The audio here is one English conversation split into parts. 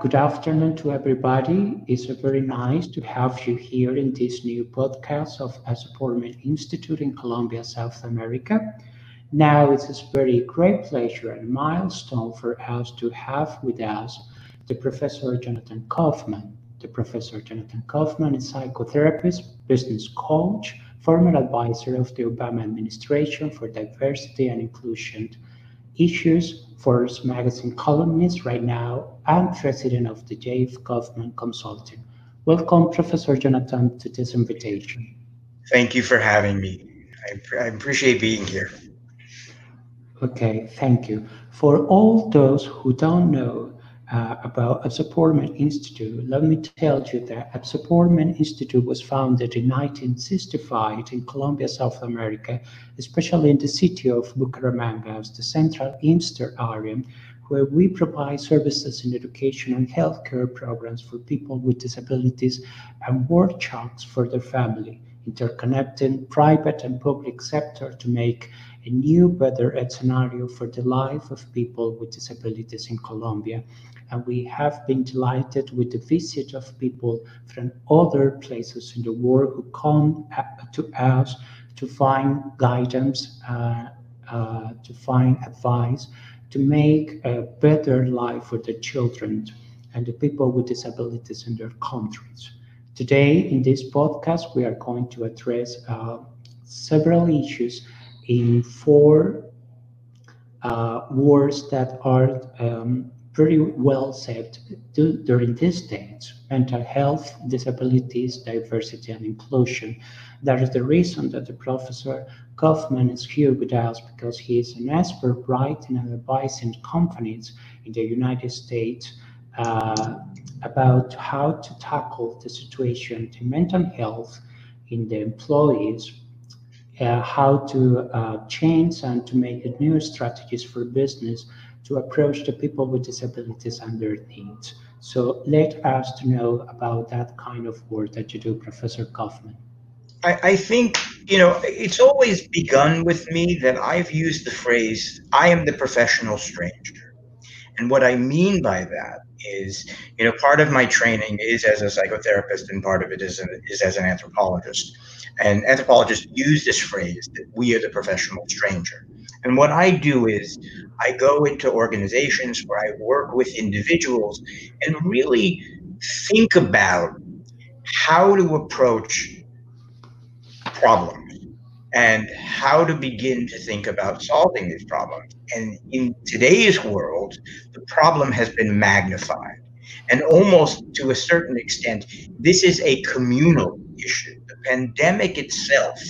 good afternoon to everybody. It's very nice to have you here in this new podcast of Supportment Institute in Colombia, South America. Now it's a very great pleasure and milestone for us to have with us the Professor Jonathan Kaufman. The Professor Jonathan Kaufman is psychotherapist, business coach, former advisor of the Obama administration for diversity and inclusion issues, Forbes magazine columnist right now, and president of the J.F. Kaufman Consulting. Welcome, Professor Jonathan, to this invitation. Thank you for having me. I, I appreciate being here. Okay, thank you. For all those who don't know uh, about Supportment Institute, let me tell you that Supportment Institute was founded in 1965 in Colombia, South America, especially in the city of Bucaramanga, the central Eastern area, where we provide services in education and healthcare programs for people with disabilities and workshops for their family, interconnecting private and public sector to make a new, better scenario for the life of people with disabilities in Colombia and we have been delighted with the visit of people from other places in the world who come to us to find guidance, uh, uh, to find advice, to make a better life for the children and the people with disabilities in their countries. Today, in this podcast, we are going to address uh, several issues in four uh, words that are um, pretty well said during these days mental health, disabilities, diversity, and inclusion. That is the reason that the Professor Kaufman is here with us because he is an expert writing and advising companies in the United States uh, about how to tackle the situation to mental health in the employees, uh, how to uh, change and to make new strategies for business to approach the people with disabilities and their needs. So let us to know about that kind of work that you do, Professor Kaufman. I, I think, you know, it's always begun with me that I've used the phrase, I am the professional stranger. And what I mean by that is, you know, part of my training is as a psychotherapist and part of it is, is as an anthropologist. And anthropologists use this phrase that we are the professional stranger. And what I do is I go into organizations where I work with individuals and really think about how to approach problems and how to begin to think about solving these problems. And in today's world, the problem has been magnified. And almost to a certain extent, this is a communal issue. The pandemic itself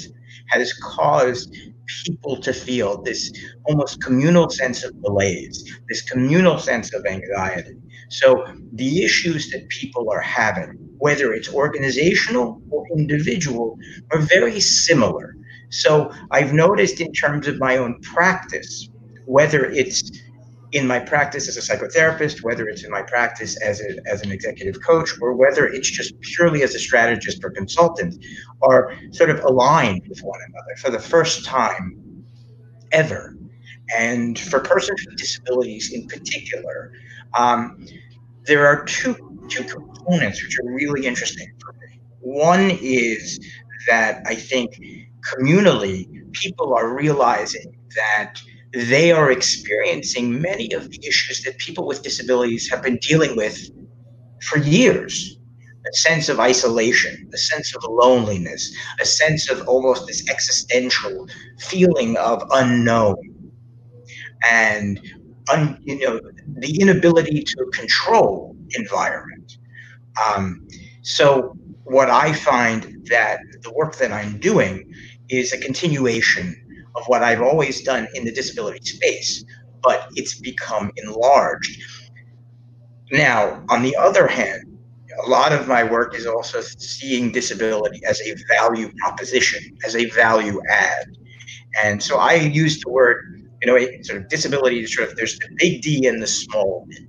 has caused people to feel this almost communal sense of malaise, this communal sense of anxiety. So the issues that people are having, whether it's organizational or individual, are very similar. So I've noticed in terms of my own practice, whether it's in my practice as a psychotherapist, whether it's in my practice as, a, as an executive coach, or whether it's just purely as a strategist or consultant, are sort of aligned with one another for the first time ever. And for persons with disabilities in particular, um, there are two, two components which are really interesting for me. One is that I think communally, people are realizing that they are experiencing many of the issues that people with disabilities have been dealing with for years a sense of isolation, a sense of loneliness, a sense of almost this existential feeling of unknown, and un, you know the inability to control environment. Um, so, what I find that the work that I'm doing is a continuation of what I've always done in the disability space, but it's become enlarged. Now, on the other hand, a lot of my work is also seeing disability as a value proposition, as a value add. And so I use the word, you know, sort of disability, sort of there's the big D and the small d.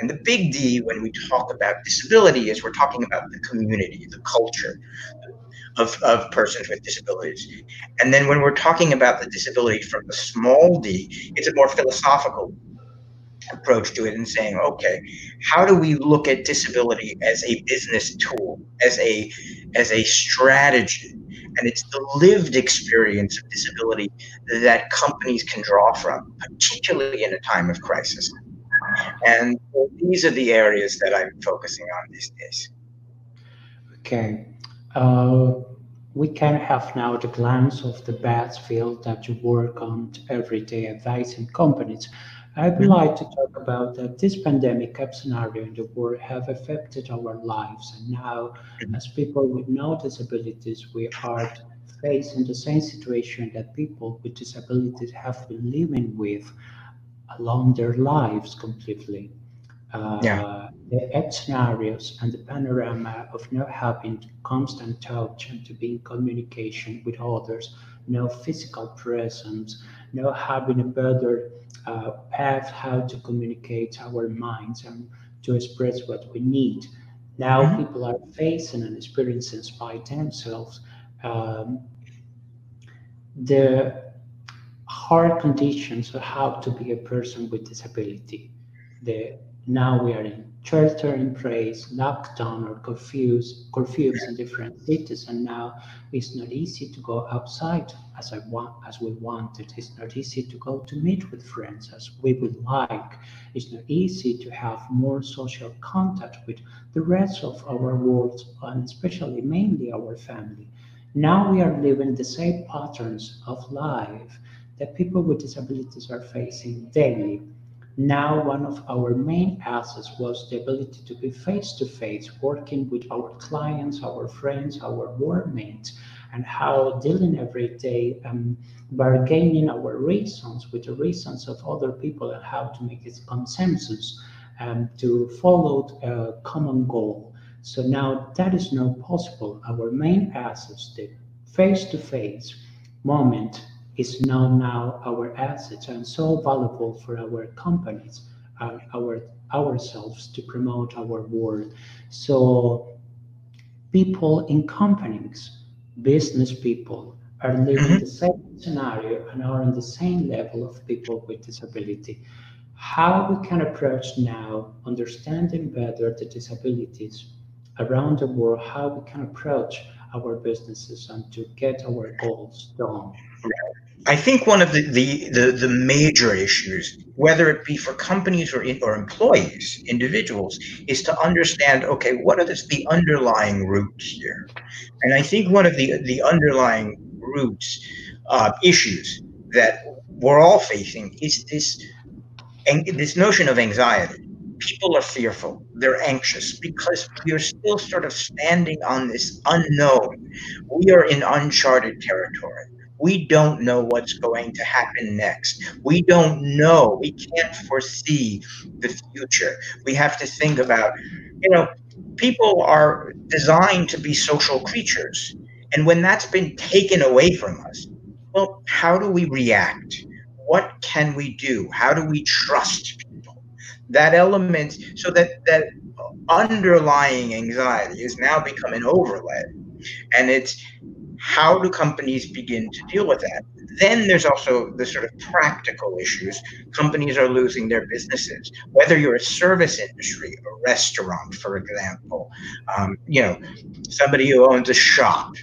And the big D, when we talk about disability, is we're talking about the community, the culture, of, of persons with disabilities. And then when we're talking about the disability from the small d, it's a more philosophical approach to it and saying, okay, how do we look at disability as a business tool, as a as a strategy? And it's the lived experience of disability that companies can draw from, particularly in a time of crisis. And these are the areas that I'm focusing on these days. Okay. Uh, we can have now the glance of the bad field that you work on every day advising companies. I would mm-hmm. like to talk about that this pandemic scenario in the world have affected our lives. And now, mm-hmm. as people with no disabilities, we are facing the same situation that people with disabilities have been living with along their lives completely. Uh, yeah. The scenarios and the panorama of not having constant touch and to be in communication with others, no physical presence, no having a better uh, path how to communicate our minds and to express what we need. Now mm-hmm. people are facing and experiencing by themselves um, the hard conditions of how to be a person with disability. The now we are in shelter in place, lockdown or curfews, curfews in different cities, and now it's not easy to go outside as I want as we wanted. It's not easy to go to meet with friends as we would like. It's not easy to have more social contact with the rest of our world and especially mainly our family. Now we are living the same patterns of life that people with disabilities are facing daily now, one of our main assets was the ability to be face to face, working with our clients, our friends, our workmates, and how dealing every day, um, bargaining our reasons with the reasons of other people and how to make it consensus um, to follow a common goal. So now that is not possible. Our main assets, the face to face moment, is now now our assets and so valuable for our companies and our ourselves to promote our work. So people in companies, business people, are living mm-hmm. the same scenario and are on the same level of people with disability. How we can approach now understanding better the disabilities around the world, how we can approach our businesses and to get our goals done. I think one of the, the, the, the, major issues, whether it be for companies or, in, or employees, individuals, is to understand, okay, what are this, the underlying roots here? And I think one of the, the underlying roots uh, issues that we're all facing is this, and this notion of anxiety. People are fearful, they're anxious because we are still sort of standing on this unknown. We are in uncharted territory we don't know what's going to happen next. We don't know. We can't foresee the future. We have to think about, you know, people are designed to be social creatures. And when that's been taken away from us, well, how do we react? What can we do? How do we trust? That element, so that that underlying anxiety is now become an overlay. And it's how do companies begin to deal with that? Then there's also the sort of practical issues. Companies are losing their businesses, whether you're a service industry, a restaurant, for example, um, you know, somebody who owns a shop,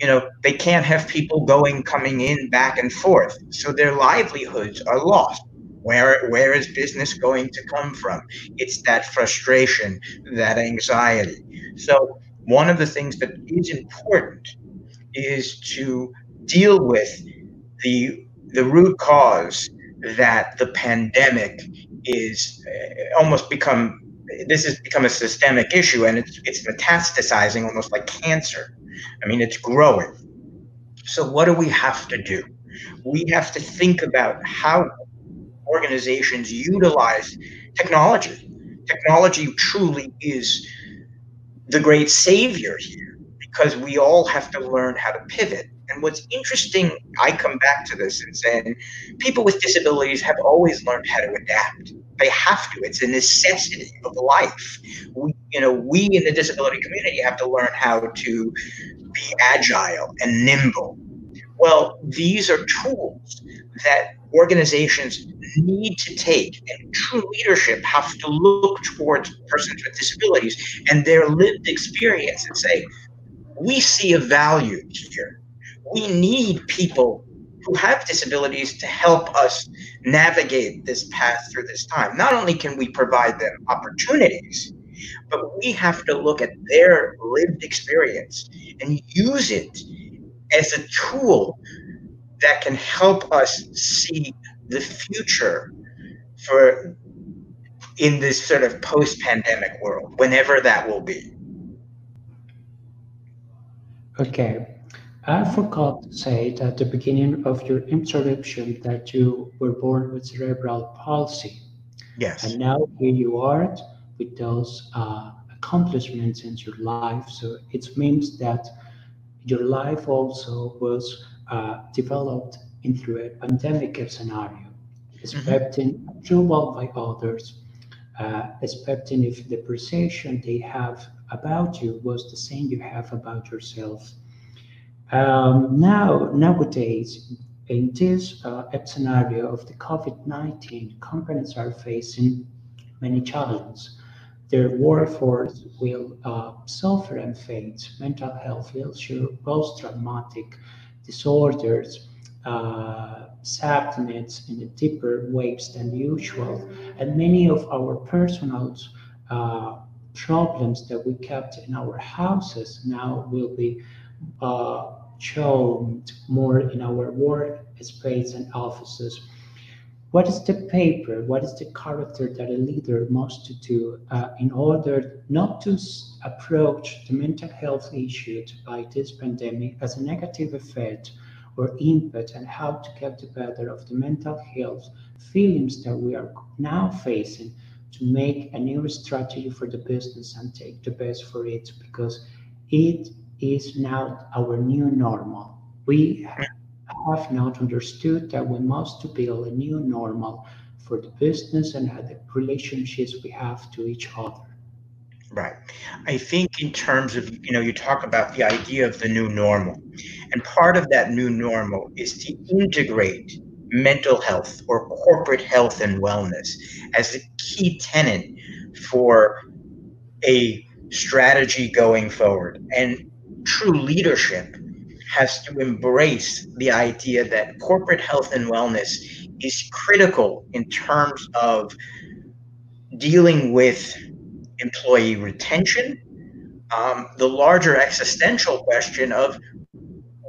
you know, they can't have people going, coming in, back and forth. So their livelihoods are lost. Where, where is business going to come from? It's that frustration, that anxiety. So one of the things that is important is to deal with the the root cause that the pandemic is uh, almost become this has become a systemic issue and it's it's metastasizing almost like cancer. I mean, it's growing. So what do we have to do? We have to think about how organizations utilize technology. Technology truly is the great savior here because we all have to learn how to pivot. And what's interesting, I come back to this and saying people with disabilities have always learned how to adapt. They have to. It's a necessity of life. We, you know, we in the disability community have to learn how to be agile and nimble. Well, these are tools that organizations need to take, and true leadership have to look towards persons with disabilities and their lived experience and say, we see a value here. We need people who have disabilities to help us navigate this path through this time. Not only can we provide them opportunities, but we have to look at their lived experience and use it as a tool that can help us see the future for in this sort of post-pandemic world whenever that will be okay I forgot to say at the beginning of your introduction that you were born with cerebral palsy. Yes. And now here you are with those uh, accomplishments in your life. So it means that your life also was uh, developed into a pandemic scenario, expecting mm-hmm. approval by others, uh, expecting if the perception they have about you was the same you have about yourself. Um, now, nowadays, in this uh, scenario of the COVID-19, companies are facing many challenges. Their war workforce will uh, suffer and face mental health issues, post-traumatic disorders, uh, sadness in deeper waves than usual, and many of our personal uh, problems that we kept in our houses now will be uh, shown more in our work space and offices. What is the paper? What is the character that a leader must do uh, in order not to approach the mental health issue by this pandemic as a negative effect or input and how to get the better of the mental health feelings that we are now facing to make a new strategy for the business and take the best for it because it is now our new normal. We have not understood that we must build a new normal for the business and the relationships we have to each other. Right. I think in terms of, you know, you talk about the idea of the new normal. And part of that new normal is to integrate mental health or corporate health and wellness as a key tenet for a strategy going forward. And true leadership has to embrace the idea that corporate health and wellness is critical in terms of dealing with employee retention, um, the larger existential question of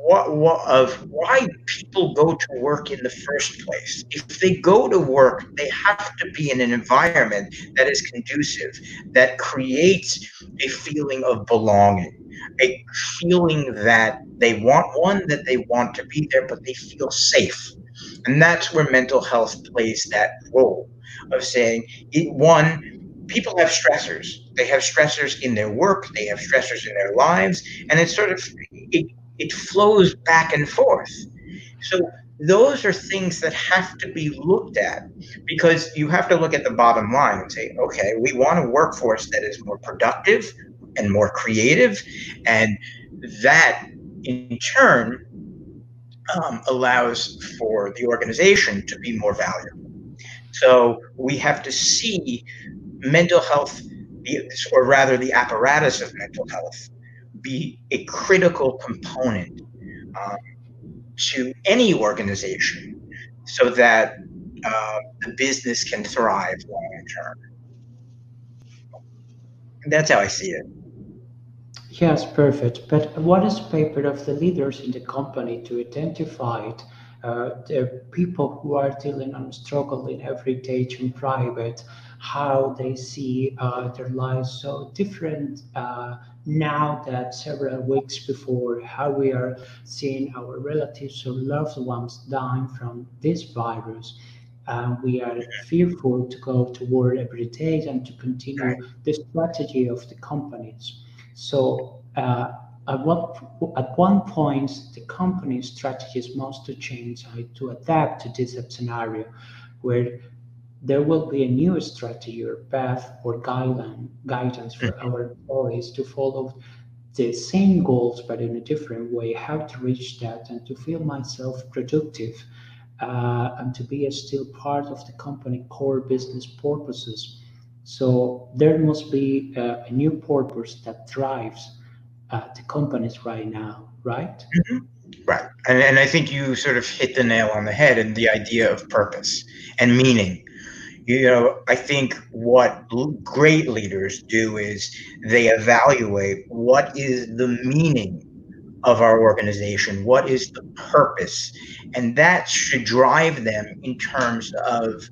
what, what, of why people go to work in the first place. If they go to work, they have to be in an environment that is conducive, that creates a feeling of belonging, a feeling that they want one, that they want to be there, but they feel safe. And that's where mental health plays that role of saying, one, people have stressors. They have stressors in their work, they have stressors in their lives, and it's sort of it, it flows back and forth. So those are things that have to be looked at because you have to look at the bottom line and say, okay, we want a workforce that is more productive and more creative, and that in turn um, allows for the organization to be more valuable. So we have to see mental health, or rather the apparatus of mental health, be a critical component um, to any organization so that uh, the business can thrive long term. That's how I see it. Yes, perfect. But what is paper of the leaders in the company to identify uh, the people who are dealing and struggling every day in private, how they see uh, their lives so different uh, now that several weeks before, how we are seeing our relatives or loved ones dying from this virus. Uh, we are fearful to go to work every day and to continue the strategy of the companies. So uh, at what at one point the company's strategies must to change to adapt to this scenario where there will be a new strategy or path or guideline guidance for mm-hmm. our employees to follow the same goals but in a different way, how to reach that and to feel myself productive uh, and to be a still part of the company core business purposes. So there must be a, a new purpose that drives uh, the companies right now, right? Mm-hmm. Right. And, and I think you sort of hit the nail on the head in the idea of purpose and meaning. You know, I think what great leaders do is they evaluate what is the meaning of our organization, what is the purpose, and that should drive them in terms of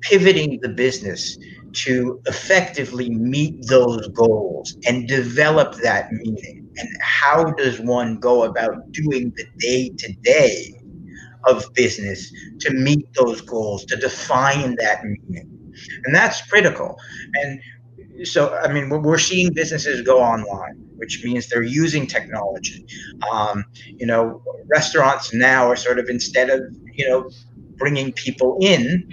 pivoting the business to effectively meet those goals and develop that meaning. And how does one go about doing the day to day of business to meet those goals, to define that meaning? And that's critical. And so, I mean, we're seeing businesses go online, which means they're using technology. Um, you know, restaurants now are sort of instead of, you know, bringing people in,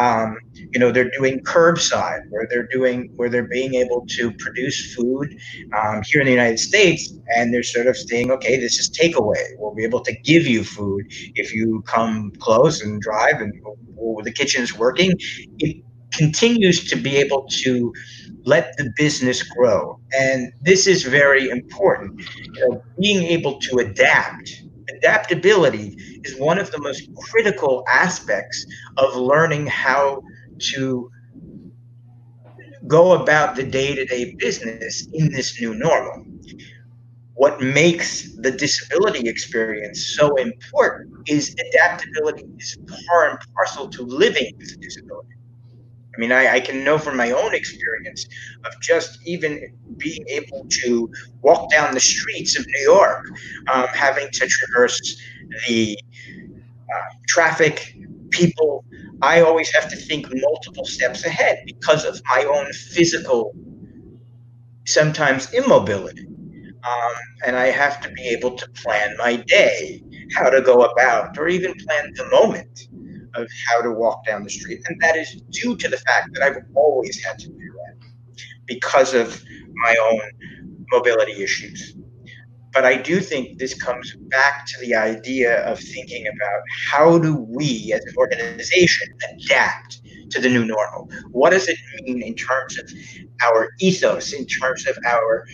um, you know they're doing curbside where they're doing where they're being able to produce food um, here in the united states and they're sort of saying okay this is takeaway. We'll be able to give you food if you come close and drive and the kitchen's working. It continues to be able to let the business grow and this is very important. You know, being able to adapt. Adaptability is one of the most critical aspects of learning how to go about the day-to-day business in this new normal. What makes the disability experience so important is adaptability is part and parcel to living with a disability. I mean, I, I, can know from my own experience of just even being able to walk down the streets of New York, um, having to traverse the uh, traffic, people. I always have to think multiple steps ahead because of my own physical, sometimes immobility. Um, and I have to be able to plan my day, how to go about, or even plan the moment of how to walk down the street. And that is due to the fact that I've always had to do that because of my own mobility issues. But I do think this comes back to the idea of thinking about how do we as an organization adapt to the new normal? What does it mean in terms of our ethos, in terms of our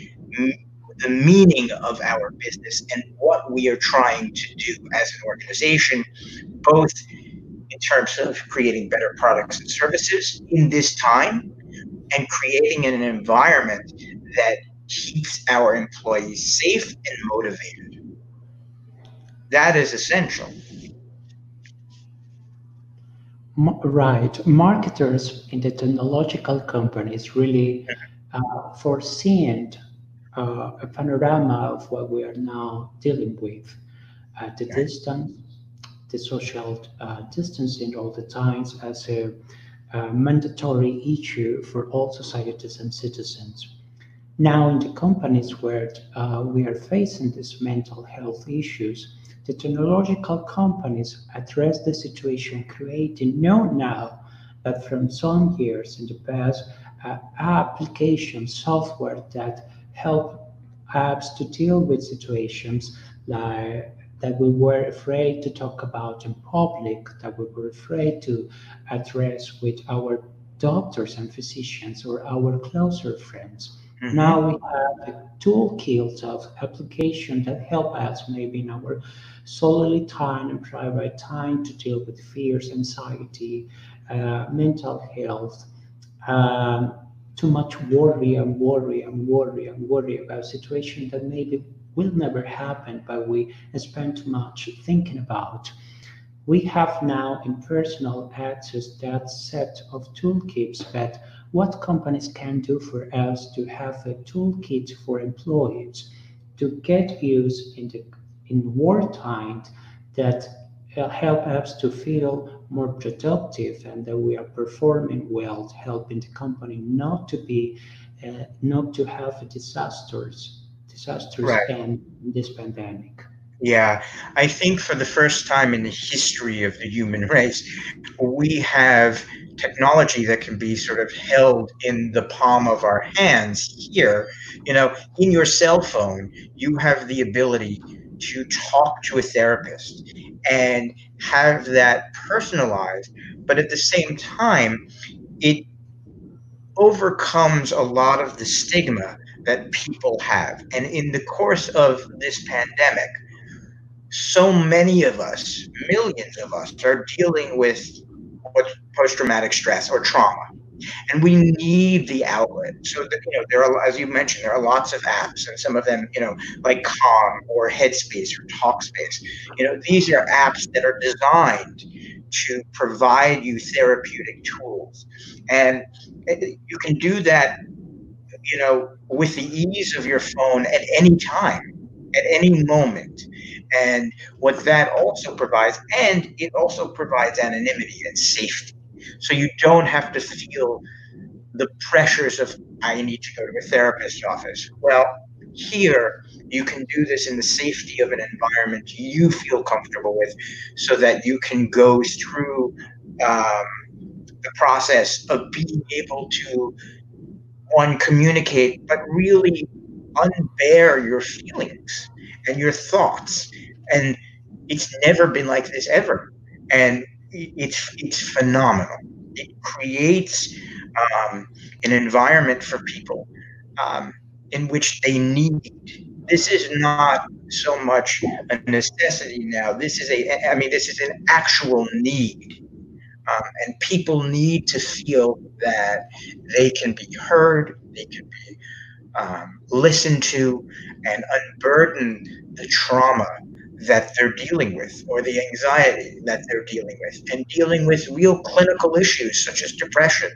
the meaning of our business and what we are trying to do as an organization, both in terms of creating better products and services in this time and creating an environment that keeps our employees safe and motivated. That is essential. Right. Marketers in the technological companies really uh, foreseeing uh, a panorama of what we are now dealing with. Uh, the distance the social uh, distancing all the times as a, a mandatory issue for all societies and citizens. Now, in the companies where uh, we are facing these mental health issues, the technological companies address the situation, creating know now that from some years in the past, uh, application software that help apps to deal with situations like that we were afraid to talk about in public, that we were afraid to address with our doctors and physicians or our closer friends. Mm-hmm. Now we have a toolkit of application that help us maybe in our solely time and private time to deal with fears, anxiety, uh, mental health, um, too much worry and worry and worry and worry about situation that maybe will never happen, but we spend too much thinking about. We have now in personal access that set of toolkits, but what companies can do for us to have a toolkit for employees to get use in the in wartime that help us to feel more productive and that we are performing well, helping the company not to be, uh, not to have disasters disasters right. and this pandemic. Yeah, I think for the first time in the history of the human race, we have technology that can be sort of held in the palm of our hands here. You know, in your cell phone, you have the ability to talk to a therapist and have that personalized, but at the same time, it overcomes a lot of the stigma that people have. And in the course of this pandemic, so many of us, millions of us, are dealing with what's post-traumatic stress or trauma. And we need the outlet. So you know there are as you mentioned there are lots of apps and some of them you know like calm or headspace or talkspace. You know these are apps that are designed to provide you therapeutic tools. And eh, you can do that you know with the ease of your phone at any time at any moment and what that also provides and it also provides anonymity and safety so you don't have to feel the pressures of I need to go to a therapist's office. Well, here you can do this in the safety of an environment you feel comfortable with, so that you can go through um, the process of being able to one communicate, but really unbear your feelings and your thoughts. And it's never been like this ever. And it's it's phenomenal. It creates um, an environment for people um, in which they need. This is not so much a necessity now. This is a, I mean, this is an actual need. Um, and people need to feel that they can be heard, they can be um, listened to, and unburden the trauma that they're dealing with or the anxiety that they're dealing with and dealing with real clinical issues such as depression.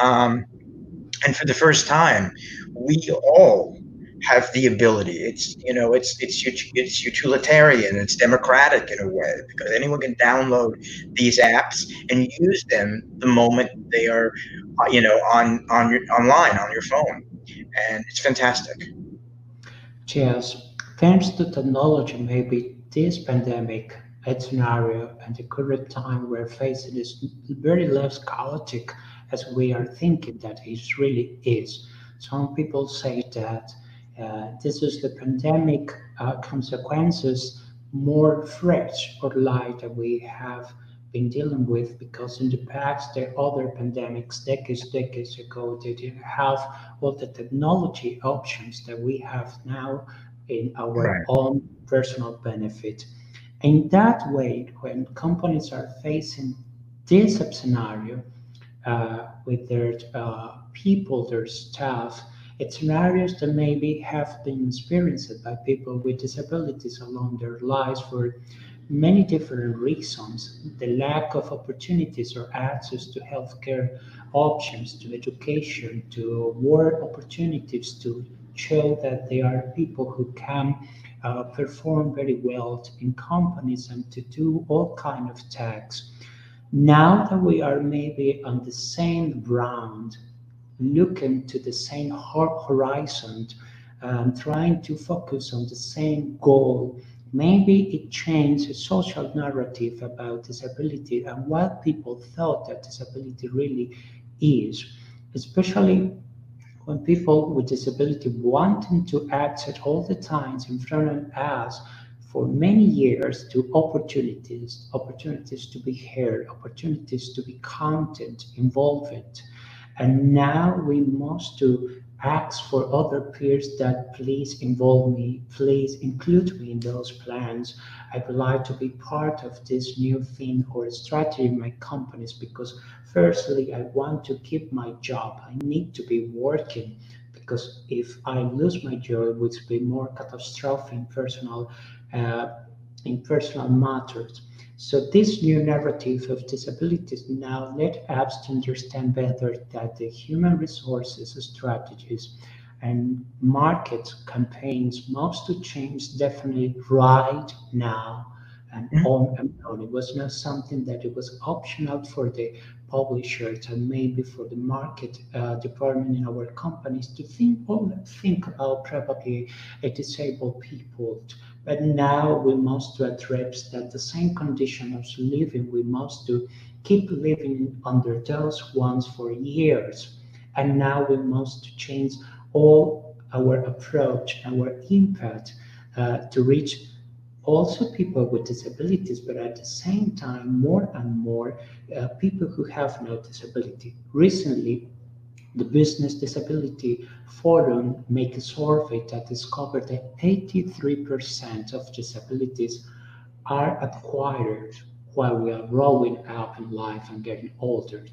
Um, and for the first time, we all have the ability. It's you know it's it's it's utilitarian. It's democratic in a way because anyone can download these apps and use them the moment they are uh, you know on on your online on your phone, and it's fantastic. Cheers. Thanks to technology, maybe this pandemic scenario and the current time we're facing is very less chaotic as we are thinking that it really is. Some people say that uh, this is the pandemic uh, consequences more fresh or light that we have been dealing with because in the past the other pandemics decades decades ago they didn't have all the technology options that we have now in our right. own personal benefit. In that way, when companies are facing this scenario uh, with their uh, people, their staff, it's scenarios that maybe have been experienced by people with disabilities along their lives for many different reasons the lack of opportunities or access to healthcare options, to education, to work opportunities, to show that they are people who can uh, perform very well in companies and to do all kind of tasks. Now that we are maybe on the same ground, looking to the same horizon, um, trying to focus on the same goal, maybe it changed the social narrative about disability and what people thought that disability really is, especially when people with disability wanting to access all the times in front of us for many years to opportunities, opportunities to be heard, opportunities to be counted, involved. And now we must to ask for other peers that please involve me, please include me in those plans. I would like to be part of this new thing or strategy in my companies because Firstly, I want to keep my job. I need to be working because if I lose my job, it would be more catastrophic in personal, uh, in personal matters. So this new narrative of disabilities now let apps to understand better that the human resources strategies and market campaigns must to change definitely right now and mm-hmm. on and on. It was not something that it was optional for the publishers and maybe for the market uh, department in our companies to think think about probably a disabled people. But now we must address that the same condition of living, we must to keep living under those ones for years. And now we must change all our approach, our impact uh, to reach also people with disabilities, but at the same time, more and more uh, people who have no disability. Recently, the Business Disability Forum made a survey that discovered that 83% of disabilities are acquired while we are growing up in life and getting older.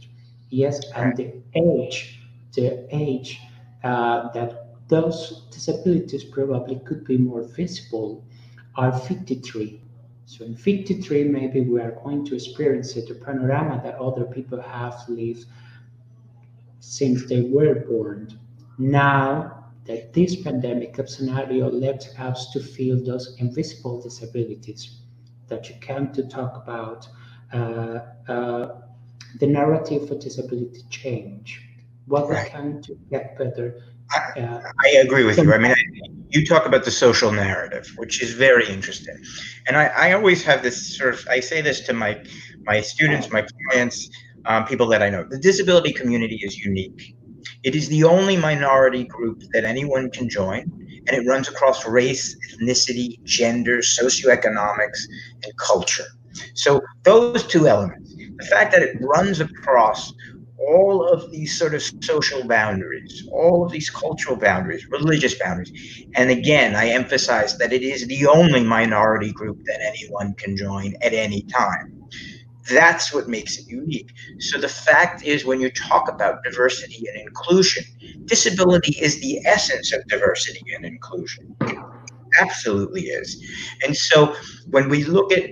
Yes, and the age, the age uh, that those disabilities probably could be more visible are 53. So in 53, maybe we are going to experience it, the panorama that other people have lived since they were born. Now that this pandemic scenario left us to feel those invisible disabilities that you came to talk about, uh, uh, the narrative for disability change, what right. we can to get better. Uh, I, agree with you. I mean, I, you talk about the social narrative, which is very interesting. And I, I always have this sort of, I say this to my, my students, my clients, um, people that I know. The disability community is unique. It is the only minority group that anyone can join, and it runs across race, ethnicity, gender, socioeconomics, and culture. So those two elements, the fact that it runs across all of these sort of social boundaries, all of these cultural boundaries, religious boundaries. And again, I emphasize that it is the only minority group that anyone can join at any time. That's what makes it unique. So the fact is, when you talk about diversity and inclusion, disability is the essence of diversity and inclusion. It absolutely is. And so when we look at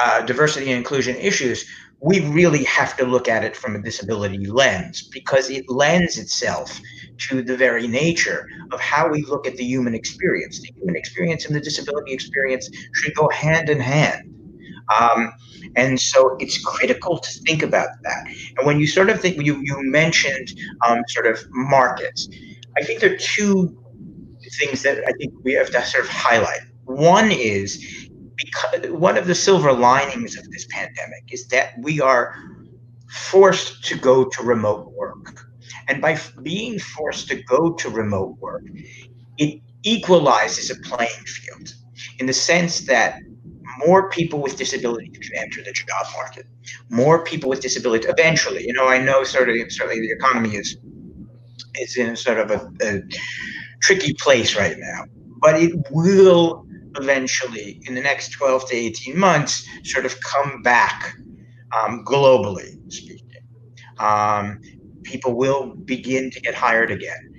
uh, diversity and inclusion issues, we really have to look at it from a disability lens because it lends itself to the very nature of how we look at the human experience. The human experience and the disability experience should go hand in hand. Um, and so it's critical to think about that. And when you sort of think, you, you mentioned um, sort of markets, I think there are two things that I think we have to sort of highlight. One is because one of the silver linings of this pandemic is that we are forced to go to remote work. And by being forced to go to remote work, it equalizes a playing field in the sense that more people with disabilities can enter the job market. More people with disabilities eventually. You know, I know sort of certainly the economy is is in sort of a, a tricky place right now, but it will eventually, in the next 12 to 18 months, sort of come back um, globally speaking. Um, people will begin to get hired again.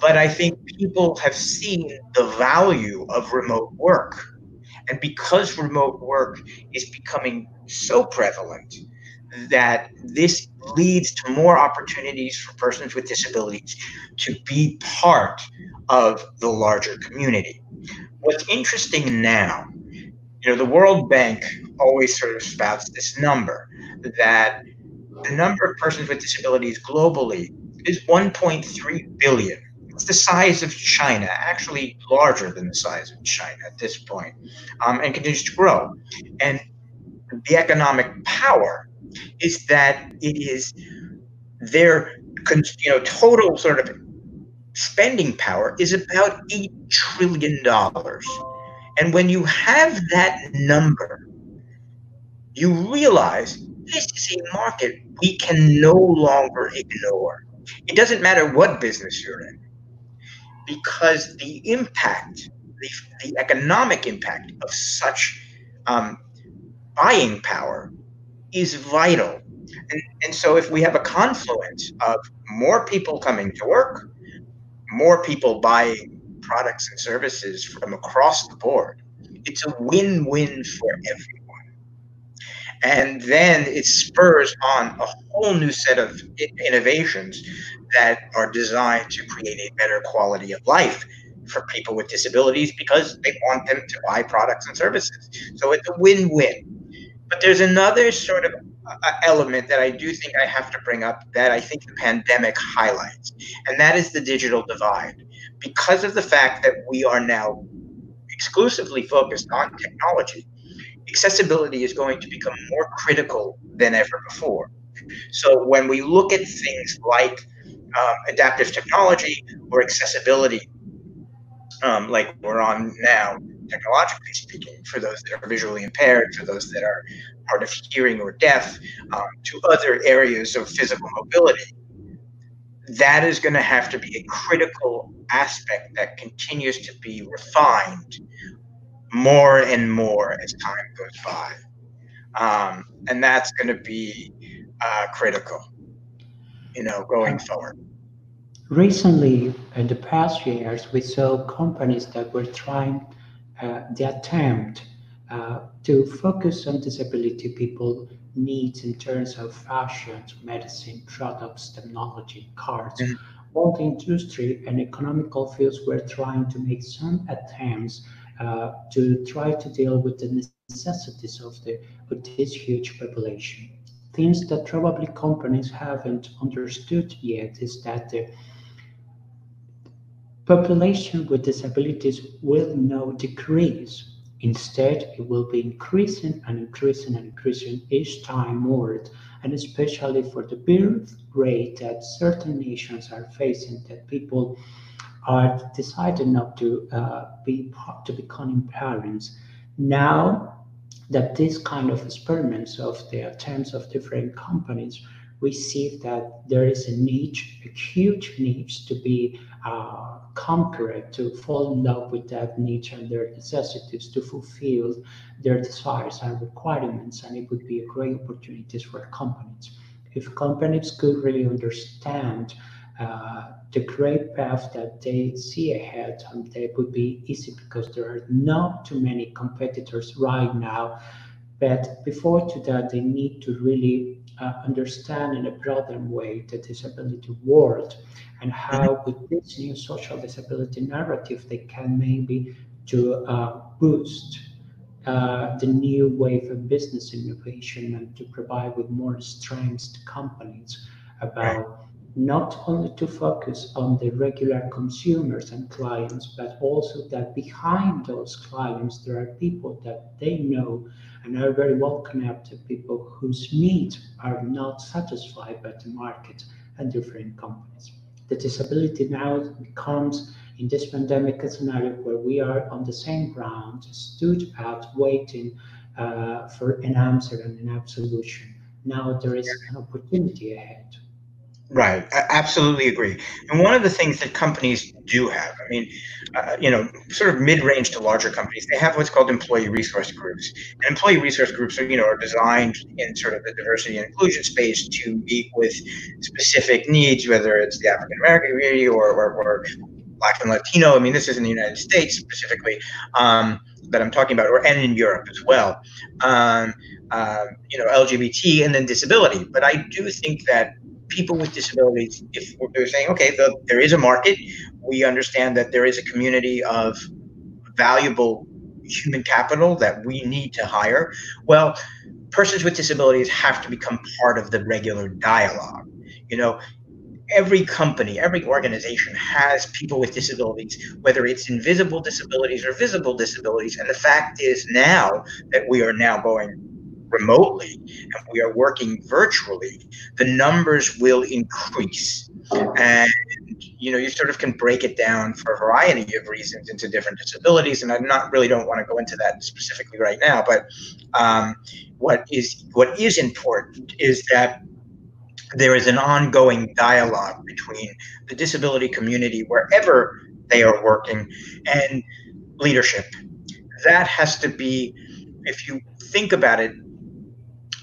But I think people have seen the value of remote work. And because remote work is becoming so prevalent, that this leads to more opportunities for persons with disabilities to be part of the larger community what's interesting now, you know, the World Bank always sort of spouts this number that the number of persons with disabilities globally is 1.3 billion. It's the size of China, actually larger than the size of China at this point, um, and continues to grow. And the economic power is that it is their you know total sort of spending power is about $8 trillion. And when you have that number, you realize this is a market we can no longer ignore. It doesn't matter what business you're in, because the impact, the, the economic impact of such um, buying power is vital. And, and so, if we have a confluence of more people coming to work, more people buying products and services from across the board. It's a win win for everyone. And then it spurs on a whole new set of innovations that are designed to create a better quality of life for people with disabilities because they want them to buy products and services. So it's a win win. But there's another sort of element that I do think I have to bring up that I think the pandemic highlights, and that is the digital divide. Because of the fact that we are now exclusively focused on technology, accessibility is going to become more critical than ever before. So when we look at things like um, adaptive technology or accessibility, um, like we're on now, technologically speaking, for those that are visually impaired, for those that are hard of hearing or deaf, um, to other areas of physical mobility, that is going to have to be a critical aspect that continues to be refined more and more as time goes by. Um, and that's going to be uh, critical, you know, going forward. Recently, in the past years, we saw companies that were trying the attempt uh, to focus on disability people needs in terms of fashion, medicine, products, technology, cars. Mm-hmm. All the industry and economical fields were trying to make some attempts uh, to try to deal with the necessities of the of this huge population. Things that probably companies haven't understood yet is that the population with disabilities will not decrease. Instead, it will be increasing and increasing and increasing each time more, and especially for the birth rate that certain nations are facing, that people are deciding not to uh, be to becoming parents. Now that this kind of experiments of the attempts of different companies, we see that there is a niche, a huge niche to be uh, conquered, to fall in love with that niche and their necessities, to fulfill their desires and requirements, and it would be a great opportunity for companies. If companies could really understand uh, the great path that they see ahead and they would be easy because there are not too many competitors right now but before to that they need to really uh, understand in a broader way the disability world and how with this new social disability narrative they can maybe to uh, boost uh, the new wave of business innovation and to provide with more strengths to companies about not only to focus on the regular consumers and clients, but also that behind those clients, there are people that they know and are very well connected, people whose needs are not satisfied by the market and different companies. The disability now becomes in this pandemic scenario where we are on the same ground, stood out waiting uh, for an answer and an absolution. Now there is an opportunity ahead. Right, I absolutely agree. And one of the things that companies do have, I mean, uh, you know, sort of mid-range to larger companies, they have what's called employee resource groups. And employee resource groups are, you know, are designed in sort of the diversity and inclusion space to meet with specific needs, whether it's the African American community or, or, or Black and Latino. I mean, this is in the United States specifically um, that I'm talking about, or and in Europe as well. Um, uh, you know, LGBT and then disability. But I do think that people with disabilities, if they're saying, okay, the, there is a market, we understand that there is a community of valuable human capital that we need to hire. Well, persons with disabilities have to become part of the regular dialogue. You know, every company, every organization has people with disabilities, whether it's invisible disabilities or visible disabilities. And the fact is now that we are now going remotely and we are working virtually, the numbers will increase. And you know, you sort of can break it down for a variety of reasons into different disabilities. And I'm not really don't want to go into that specifically right now. But um, what is what is important is that there is an ongoing dialogue between the disability community wherever they are working and leadership. That has to be, if you think about it,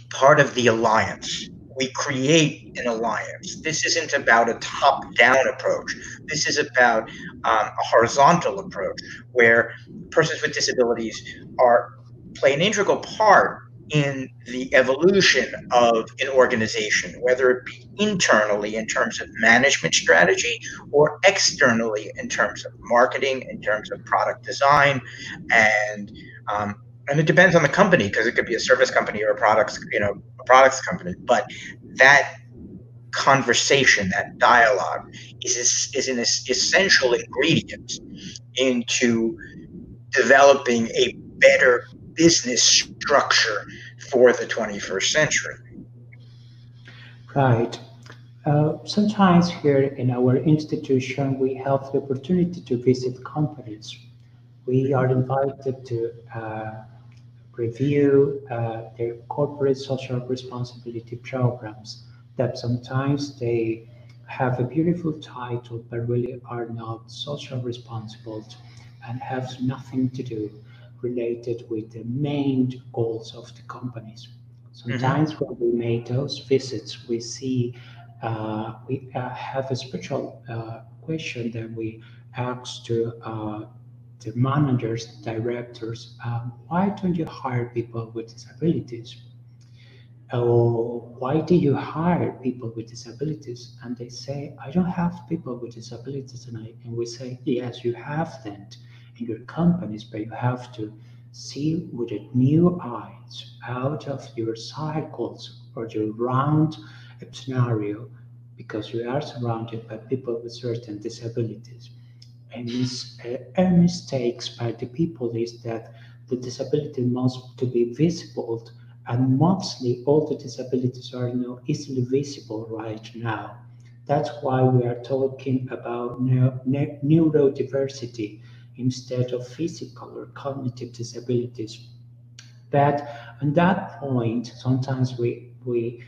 part of the alliance. We create an alliance. This isn't about a top down approach. This is about um, a horizontal approach where persons with disabilities are play an integral part in the evolution of an organization, whether it be internally in terms of management strategy or externally in terms of marketing, in terms of product design, and um, and it depends on the company because it could be a service company or a products you know a products company, but that conversation, that dialogue, is is an essential ingredient into developing a better business structure for the 21st century. Right. Uh, sometimes here in our institution, we have the opportunity to visit companies. We are invited to uh, review uh, their corporate social responsibility programs that sometimes they have a beautiful title but really are not social responsible and have nothing to do related with the main goals of the companies. Sometimes mm-hmm. when we make those visits, we see uh, we uh, have a special uh, question that we ask to uh, the managers, directors, um, why don't you hire people with disabilities? Or why do you hire people with disabilities? And they say, I don't have people with disabilities. I, and we say, yes, you have them in your companies, but you have to see with a new eyes out of your cycles or your round scenario because you are surrounded by people with certain disabilities. And mis- uh, mistakes by the people is that the disability must to be visible and mostly all the disabilities are now easily visible right now. That's why we are talking about neuro- neurodiversity instead of physical or cognitive disabilities. But on that point, sometimes we we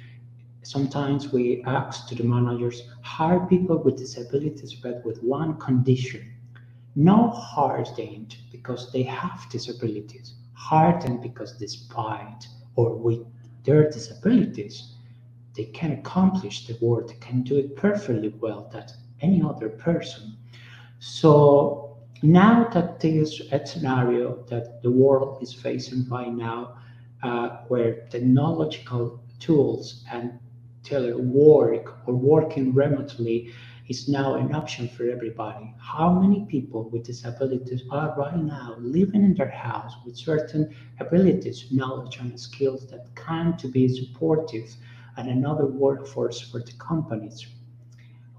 sometimes we ask to the managers hire people with disabilities but with one condition hire them because they have disabilities them because despite or with their disabilities they can accomplish the work they can do it perfectly well that any other person. So now that this scenario that the world is facing right now, uh, where technological tools and telework or working remotely is now an option for everybody. How many people with disabilities are right now living in their house with certain abilities, knowledge, and skills that can to be supportive and another workforce for the companies?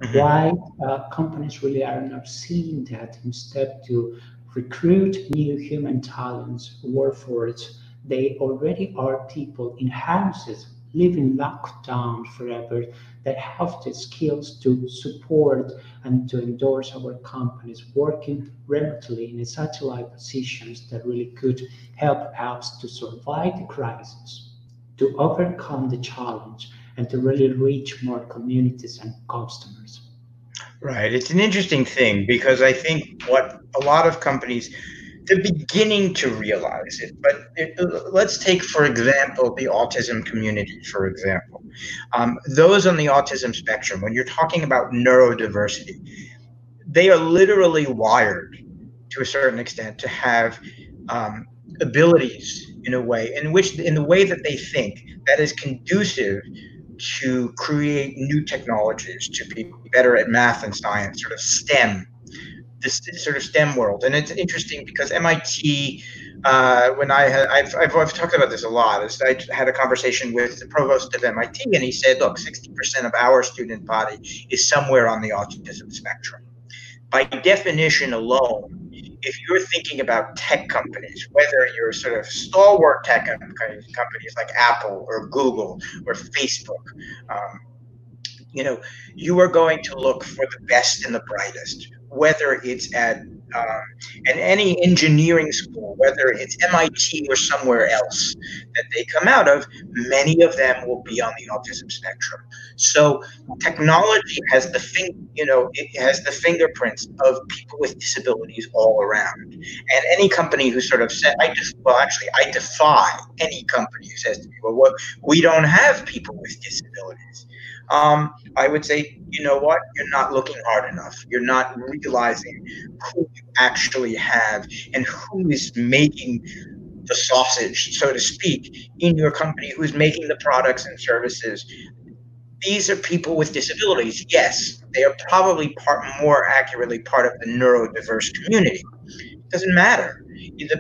Mm-hmm. Why uh, companies really are not seeing that instead to recruit new human talents, workforce, they already are people in houses living locked down forever that have the skills to support and to endorse our companies working remotely in a satellite positions that really could help us to survive the crisis, to overcome the challenge, and to really reach more communities and customers. Right. It's an interesting thing because I think what a lot of companies they're beginning to realize it. But it, let's take, for example, the autism community, for example. Um, those on the autism spectrum, when you're talking about neurodiversity, they are literally wired to a certain extent to have um, abilities in a way in which in the way that they think that is conducive to create new technologies to be better at math and science sort of stem this sort of STEM world. And it's interesting because MIT, uh, when I had, I've, I've, I've, talked about this a lot. I had a conversation with the provost of MIT, and he said, look, 60% of our student body is somewhere on the autism spectrum. By definition alone, if you're thinking about tech companies, whether you're sort of stalwart tech companies like Apple or Google or Facebook, um, you know, you are going to look for the best and the brightest, whether it's at um, any engineering school, whether it's MIT or somewhere else that they come out of, many of them will be on the autism spectrum. So technology has the thing, you know, it has the fingerprints of people with disabilities all around. And any company who sort of said, I just, well, actually, I defy any company who says to me, well, we don't have people with disabilities um, I would say, you know what? You're not looking hard enough. You're not realizing who you actually have and who is making the sausage, so to speak, in your company who's making the products and services. These are people with disabilities. Yes, they are probably part more accurately part of the neurodiverse community. It doesn't matter.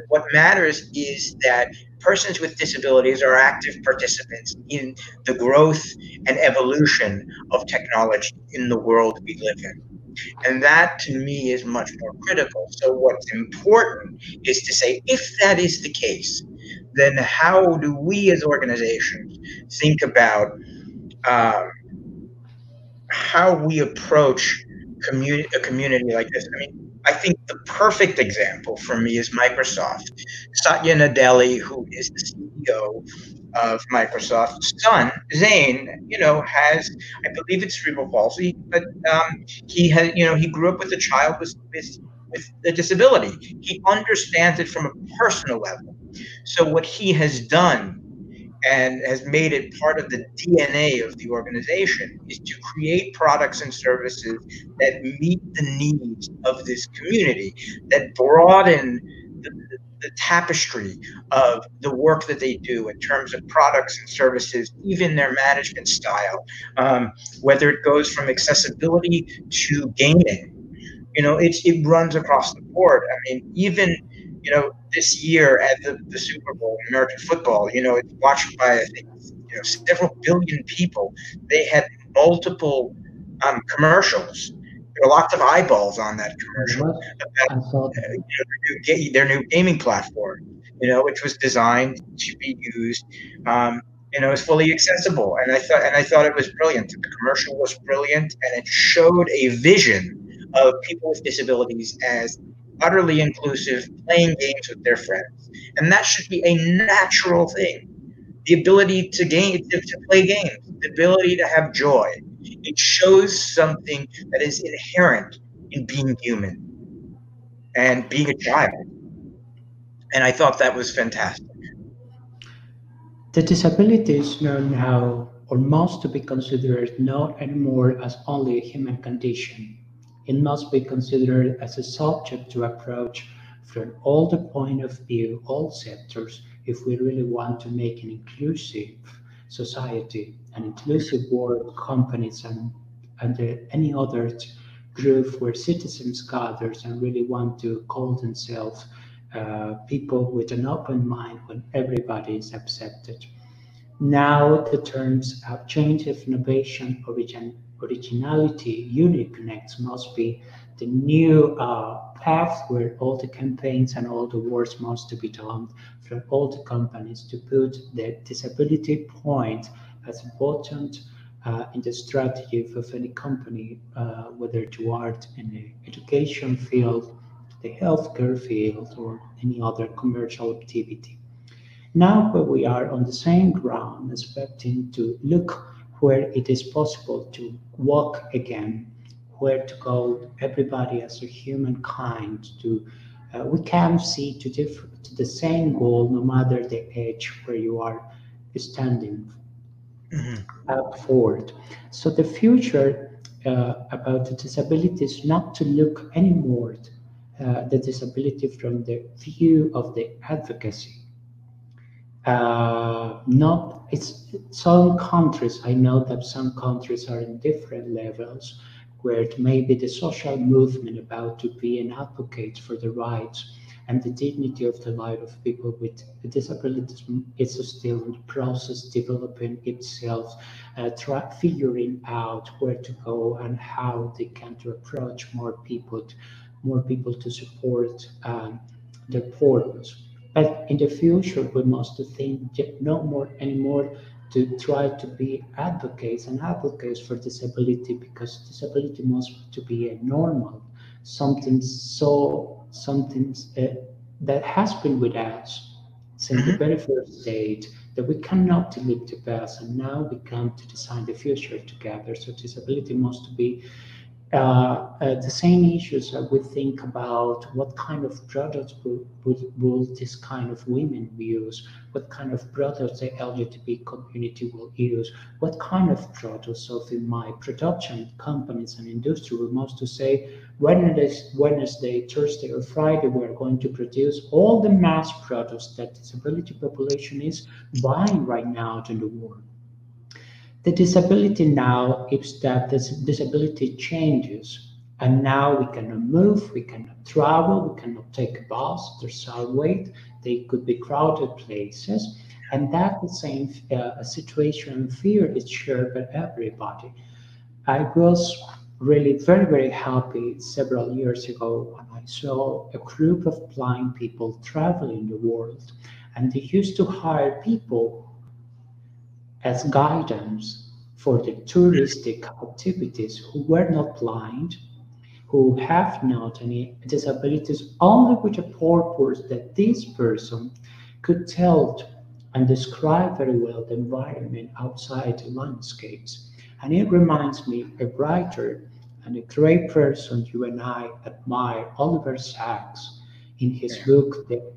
What matters is that persons with disabilities are active participants in the growth and evolution of technology in the world we live in. And that to me is much more critical. So, what's important is to say if that is the case, then how do we as organizations think about um, how we approach a community like this? I mean, I think the perfect example for me is Microsoft. Satya Nadella, who is the CEO of Microsoft's son, Zain, you know, has, I believe it's cerebral palsy, but um, he has, you know, he grew up with a child with, with, with a disability. He understands it from a personal level. So what he has done and has made it part of the DNA of the organization is to create products and services that meet the needs of this community, that broaden the, the, tapestry of the work that they do in terms of products and services, even their management style, um, whether it goes from accessibility to gaming. You know, it's, it runs across the board. I mean, even you know, this year at the, the Super Bowl, American football, you know, it's watched by I think you know several billion people. They had multiple um, commercials. There were lots of eyeballs on that commercial about uh, you know, their, new, their new gaming platform. You know, which was designed to be used. Um, you know, it's fully accessible, and I thought and I thought it was brilliant. The commercial was brilliant, and it showed a vision of people with disabilities as utterly inclusive, playing games with their friends. And that should be a natural thing. The ability to game to, to play games, the ability to have joy. It shows something that is inherent in being human and being a child. And I thought that was fantastic. The disability is known now or must be considered not anymore as only a human condition, it must be considered as a subject to approach from all the point of view, all sectors, if we really want to make an inclusive society, an inclusive world, companies and, and any other group where citizens gather and really want to call themselves uh, people with an open mind when everybody is accepted. Now the terms have changed of innovation, origin, originality, uniqueness must be the new uh, path where all the campaigns and all the works must be done from all the companies to put the disability point as important uh, in the strategy of any company, uh, whether to art in the education field, the healthcare field, or any other commercial activity. Now, where we are on the same ground, expecting to look where it is possible to walk again, where to go, everybody as a humankind to uh, we can see to, to the same goal no matter the age where you are standing mm-hmm. up forward. So the future uh, about the disability is not to look anymore uh, the disability from the view of the advocacy uh, not it's some countries i know that some countries are in different levels where it may be the social movement about to be an advocate for the rights and the dignity of the life of people with disabilities. Is still in the process developing itself uh, try, figuring out where to go and how they can to approach more people more people to support um, their purpose but in the future, we must think no more anymore to try to be advocates and advocates for disability because disability must to be a normal, something so something uh, that has been with us since mm-hmm. the very first date that we cannot delete the past and now we come to design the future together. So disability must be Uh, uh, the same issues that we think about what kind of products will, will, will, this kind of women use, what kind of products the LGBT community will use, what kind of products. So in my production companies and industry, we must to say Wednesday, Wednesday, Thursday, or Friday, we are going to produce all the mass products that disability population is buying right now in the world. The disability now is that this disability changes and now we cannot move, we cannot travel, we cannot take a bus, there's our weight, they could be crowded places. And that the same uh, situation and fear is shared by everybody. I was really very, very happy several years ago when I saw a group of blind people traveling the world. And they used to hire people as guidance for the touristic activities who were not blind, who have not any disabilities, only with a purpose that this person could tell and describe very well the environment outside the landscapes. And it reminds me a writer and a great person you and I admire, Oliver Sacks, in his book, The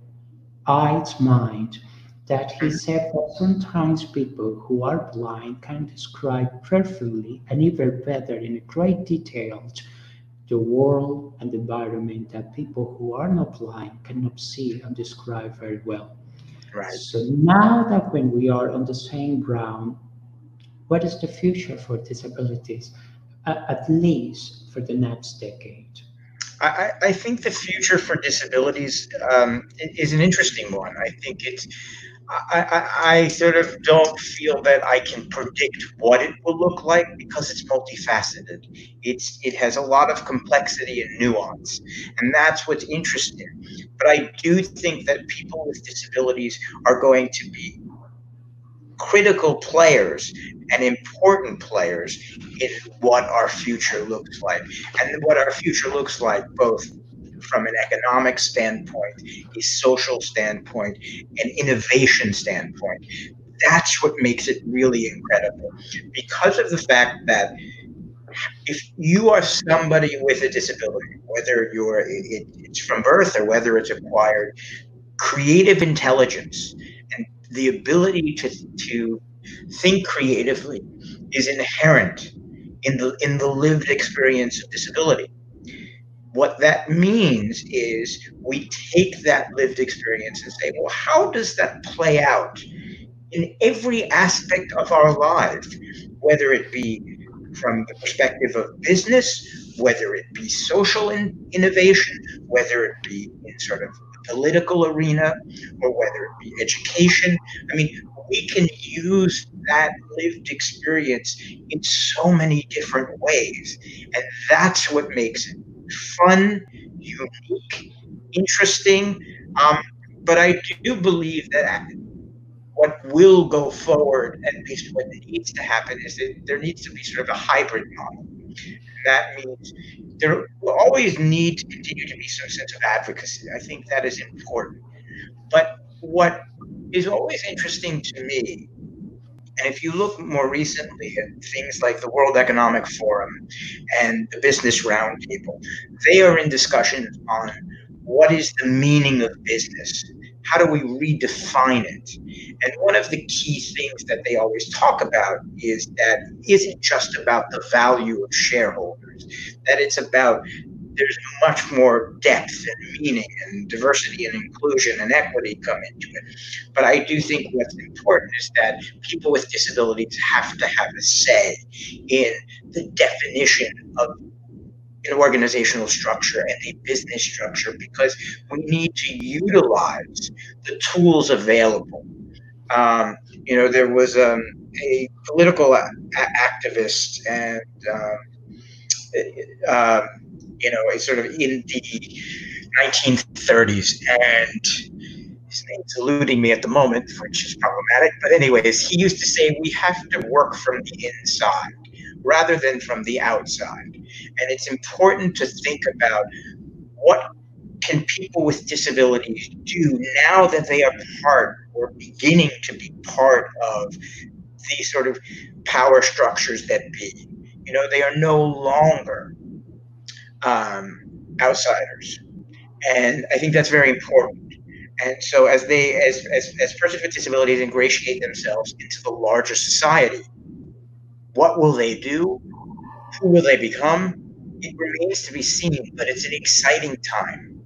Eyes Mind that he said that sometimes people who are blind can describe perfectly and even better in great detail the world and the environment that people who are not blind cannot see and describe very well. Right. So now that when we are on the same ground, what is the future for disabilities, uh, at least for the next decade? I, I think the future for disabilities um, is an interesting one. I think it's I, I, sort of don't feel that I can predict what it will look like because it's multifaceted. It's it has a lot of complexity and nuance, and that's what's interesting. But I do think that people with disabilities are going to be critical players and important players in what our future looks like, and what our future looks like both from an economic standpoint, a social standpoint, an innovation standpoint. That's what makes it really incredible. Because of the fact that if you are somebody with a disability, whether you're it, it's from birth or whether it's acquired, creative intelligence and the ability to, to think creatively is inherent in the in the lived experience of disability what that means is we take that lived experience and say, well, how does that play out in every aspect of our lives, whether it be from the perspective of business, whether it be social in- innovation, whether it be in sort of the political arena, or whether it be education. I mean, we can use that lived experience in so many different ways. And that's what makes it fun, unique, interesting. Um, but I do believe that what will go forward, at least what needs to happen, is that there needs to be sort of a hybrid model. That means there will always need to continue to be some sense of advocacy. I think that is important. But what is always interesting to me and if you look more recently at things like the World Economic Forum and the Business Roundtable, they are in discussion on what is the meaning of business? How do we redefine it? And one of the key things that they always talk about is that it isn't just about the value of shareholders, that it's about there's much more depth and meaning and diversity and inclusion and equity come into it. But I do think what's important is that people with disabilities have to have a say in the definition of an organizational structure and a business structure because we need to utilize the tools available. Um, you know, there was um, a political a- activist and uh, you know, it's sort of in the 1930s. And his name's eluding me at the moment, which is problematic. But, anyways, he used to say we have to work from the inside rather than from the outside. And it's important to think about what can people with disabilities do now that they are part or beginning to be part of these sort of power structures that be. You know, they are no longer um, outsiders, and I think that's very important. And so, as they, as, as, as persons with disabilities ingratiate themselves into the larger society, what will they do? Who will they become? It remains to be seen, but it's an exciting time.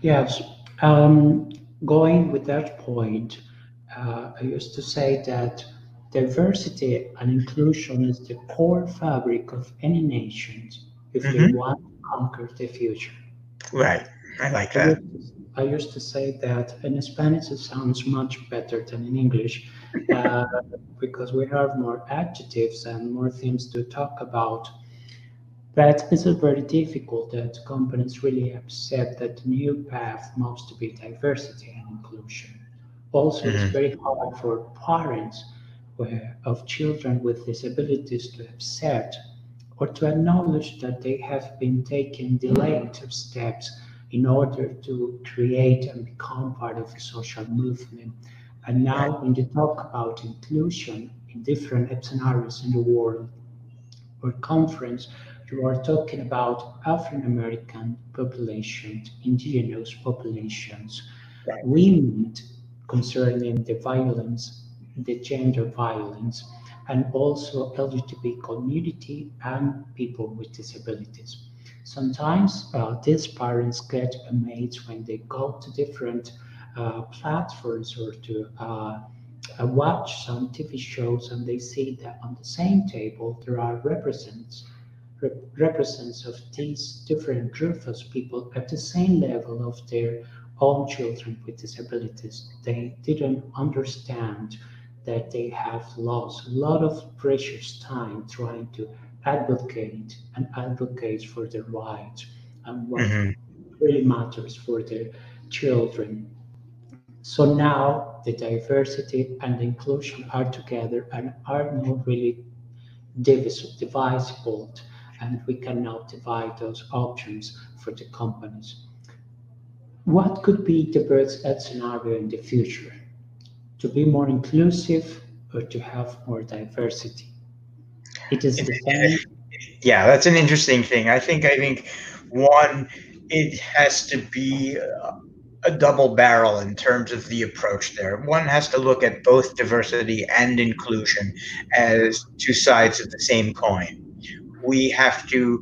Yes. Um, going with that point, uh, I used to say that diversity and inclusion is the core fabric of any nation if mm-hmm. want to conquer the future. Right. I like that. I used to say that in Spanish it sounds much better than in English uh, because we have more adjectives and more things to talk about. But it's very difficult that companies really accept that the new path must be diversity and inclusion. Also, mm-hmm. it's very hard for parents of children with disabilities to accept or to acknowledge that they have been taking delayed steps in order to create and become part of a social movement. And now, when you talk about inclusion in different scenarios in the world or conference, you are talking about African American populations, indigenous populations, right. women concerning the violence, the gender violence, and also LGBT community and people with disabilities. Sometimes uh, these parents get amazed when they go to different uh, platforms or to uh, uh watch some TV shows and they see that on the same table there are represents rep- represents of these different groups of people at the same level of their own children with disabilities. They didn't understand that they have lost a lot of precious time trying to advocate and advocate for their rights and what mm-hmm. really matters for their children. So now the diversity and inclusion are together and are not really divisible, and we can now divide those options for the companies. What could be the best scenario in the future? To be more inclusive or to have more diversity? It is the same. Yeah, that's an interesting thing. I think. I think one, it has to be a, a double barrel in terms of the approach there. One has to look at both diversity and inclusion as two sides of the same coin. We have to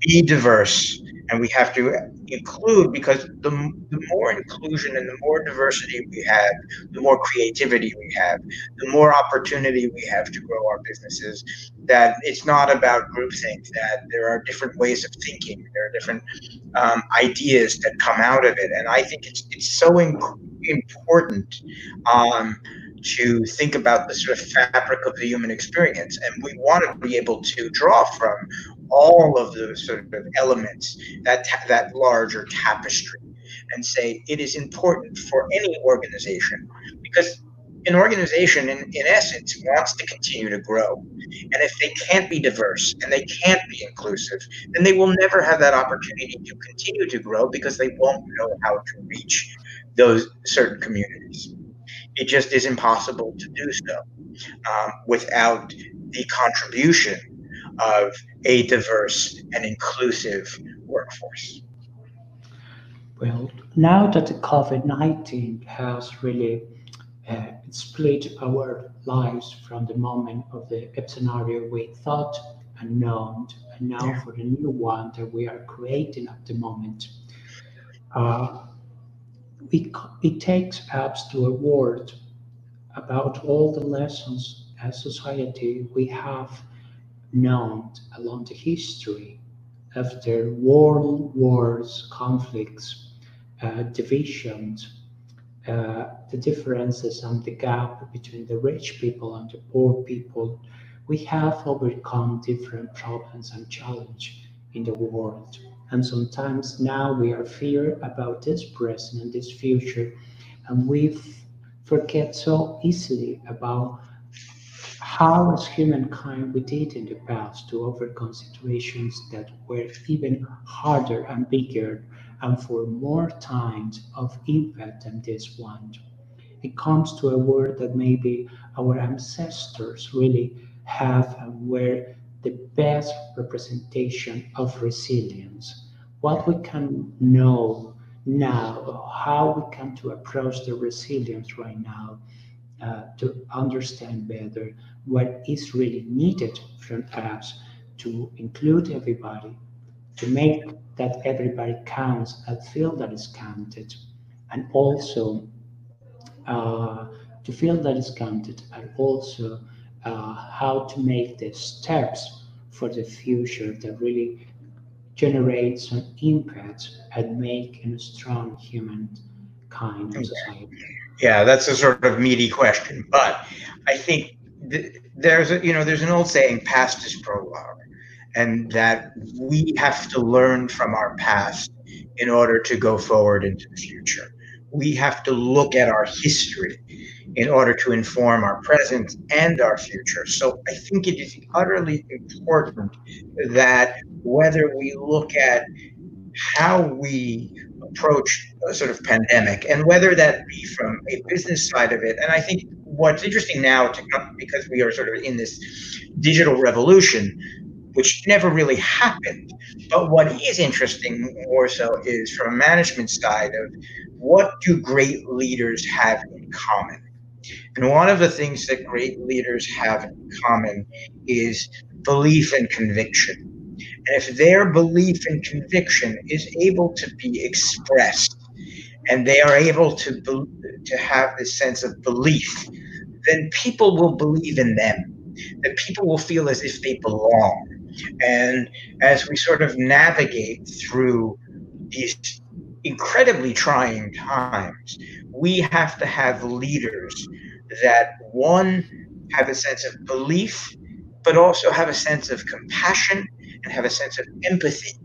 be diverse and we have to include because the, the more inclusion and the more diversity we have, the more creativity we have, the more opportunity we have to grow our businesses. That it's not about groupthink, that there are different ways of thinking, there are different um, ideas that come out of it. And I think it's, it's so in, important. Um, to think about the sort of fabric of the human experience. And we want to be able to draw from all of those sort of elements, that, ta- that larger tapestry, and say it is important for any organization. Because an organization in, in essence wants to continue to grow. And if they can't be diverse and they can't be inclusive then they will never have that opportunity to continue to grow because they won't know how to reach those certain communities. It just is impossible to do so um, without the contribution of a diverse and inclusive workforce. Well, now that the COVID 19 has really uh, split our lives from the moment of the scenario we thought and known, and now yeah. for the new one that we are creating at the moment. Uh, it, it takes us to a world about all the lessons as society we have known along the history after world wars, conflicts, uh, divisions, uh, the differences and the gap between the rich people and the poor people, we have overcome different problems and challenges in the world. And sometimes now we are fear about this present and this future, and we forget so easily about how as humankind we did in the past to overcome situations that were even harder and bigger and for more times of impact than this one. It comes to a word that maybe our ancestors really have and were the best representation of resilience. What we can know now, how we come to approach the resilience right now, uh, to understand better what is really needed from us to include everybody, to make that everybody counts and feel that is counted, and also uh, to feel that is counted, and also uh, how to make the steps for the future that really generate some impact and make a strong human kind of society. Yeah, that's a sort of meaty question, but I think th- there's a you know there's an old saying, "Past is prologue and that we have to learn from our past in order to go forward into the future. We have to look at our history in order to inform our present and our future. So I think it is utterly important that whether we look at how we approach a sort of pandemic and whether that be from a business side of it and i think what's interesting now to because we are sort of in this digital revolution which never really happened but what is interesting more so is from a management side of what do great leaders have in common and one of the things that great leaders have in common is belief and conviction. And if their belief and conviction is able to be expressed and they are able to, be, to have this sense of belief, then people will believe in them, that people will feel as if they belong. And as we sort of navigate through these incredibly trying times, we have to have leaders that one have a sense of belief, but also have a sense of compassion and have a sense of empathy.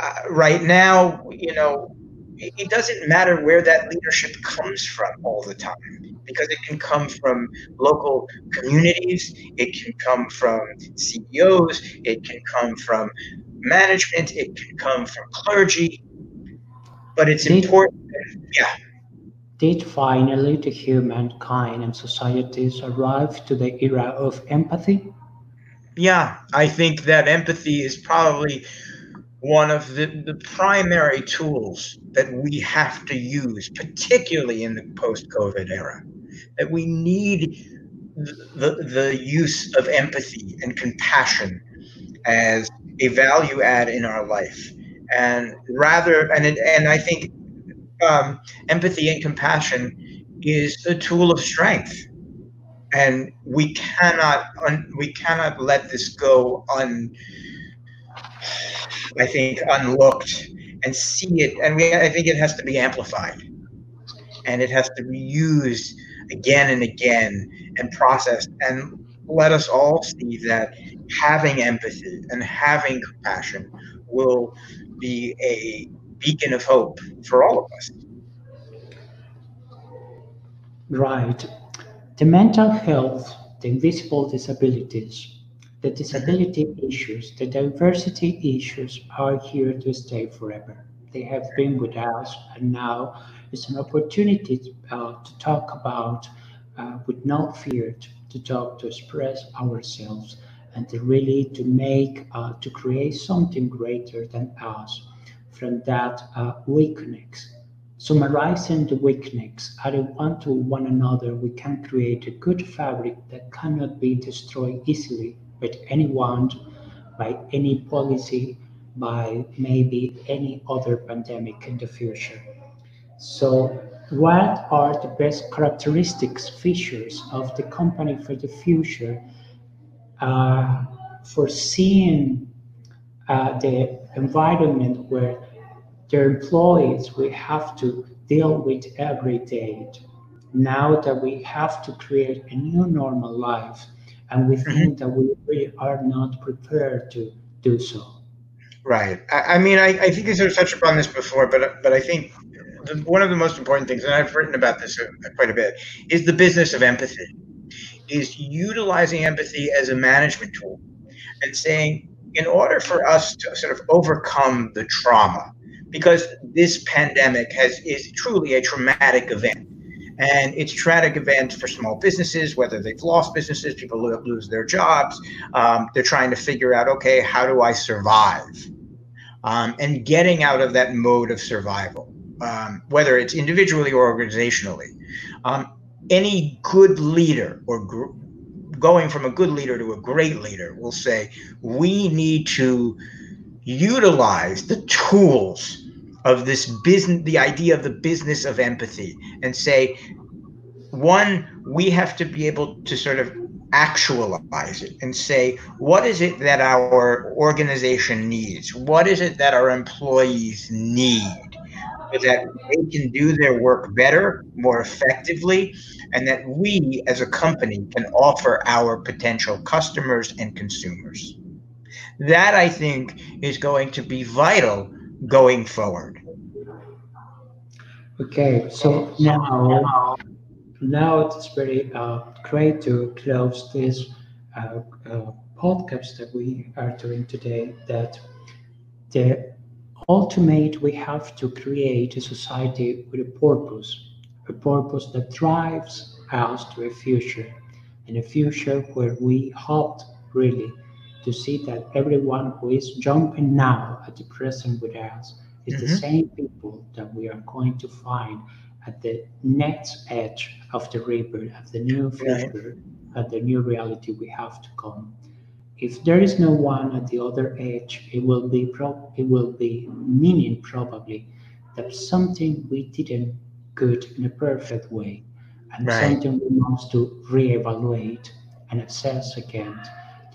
Uh, right now, you know, it, it doesn't matter where that leadership comes from all the time because it can come from local communities, it can come from CEOs, it can come from management, it can come from clergy. But it's important, yeah did finally the humankind and societies arrive to the era of empathy? Yeah, I think that empathy is probably one of the, the primary tools that we have to use, particularly in the post COVID era. That we need the, the use of empathy and compassion as a value add in our life. And rather, and, and I think um, empathy and compassion is a tool of strength, and we cannot un, we cannot let this go un. I think unlooked and see it, and we I think it has to be amplified, and it has to be used again and again and processed and let us all see that having empathy and having compassion will be a beacon of hope for all of us. Right. The mental health, the invisible disabilities, the disability issues, the diversity issues are here to stay forever. They have been with us, and now it's an opportunity uh, to talk about uh, with no fear, to, to, talk, to express ourselves, and to really to make, uh, to create something greater than us from that uh, weakness. Summarizing the weakness, adding one to one another, we can create a good fabric that cannot be destroyed easily by anyone, by any policy, by maybe any other pandemic in the future. So, what are the best characteristics, features of the company for the future? Uh, for seeing uh, the environment where their employees we have to deal with every day. Now that we have to create a new normal life, and we mm-hmm. think that we really are not prepared to do so. Right. I, I mean, I, I think you sort of touched upon this before, but but I think the, one of the most important things, and I've written about this quite a bit, is the business of empathy. Is utilizing empathy as a management tool, and saying, in order for us to sort of overcome the trauma, because this pandemic has is truly a traumatic event, And it's tragic event for small businesses, whether they've lost businesses, people lose their jobs. Um, they're trying to figure out, okay, how do I survive? Um, and getting out of that mode of survival, um, whether it's individually or organizationally. Um, any good leader or gr- going from a good leader to a great leader will say, we need to utilize the tools of this business, the idea of the business of empathy, and say, one, we have to be able to sort of actualize it and say, what is it that our organization needs? What is it that our employees need? So that they can do their work better, more effectively, and that we as a company can offer our potential customers and consumers. That I think is going to be vital going forward. Okay, so now, now it's very uh, great to close this uh, uh, podcast that we are doing today. That the ultimate we have to create a society with a purpose, a purpose that drives us to a future, and a future where we hope really to see that everyone who is jumping now at the present with us is mm-hmm. the same people that we are going to find at the next edge of the river, of the new future, right. at the new reality we have to come. If there is no one at the other edge, it will be pro- it will be meaning probably that something we didn't good in a perfect way, and right. something we must to reevaluate and assess again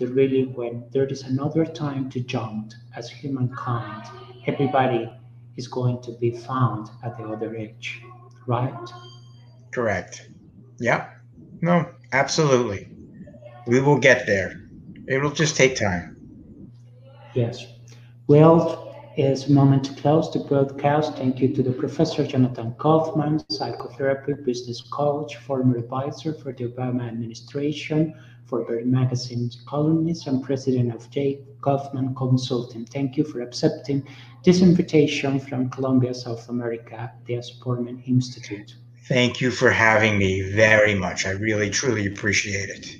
really when there is another time to jump as humankind, everybody is going to be found at the other edge, right? Correct. Yeah. No, absolutely. We will get there. It will just take time. Yes. Well, it's a moment to close the broadcast. Thank you to the Professor Jonathan Kaufman, psychotherapy, business coach, former advisor for the Obama administration, Forward Magazine's columnist and president of J. Kaufman Consulting. Thank you for accepting this invitation from Colombia, South America, the Supportment Institute. Thank you for having me very much. I really, truly appreciate it.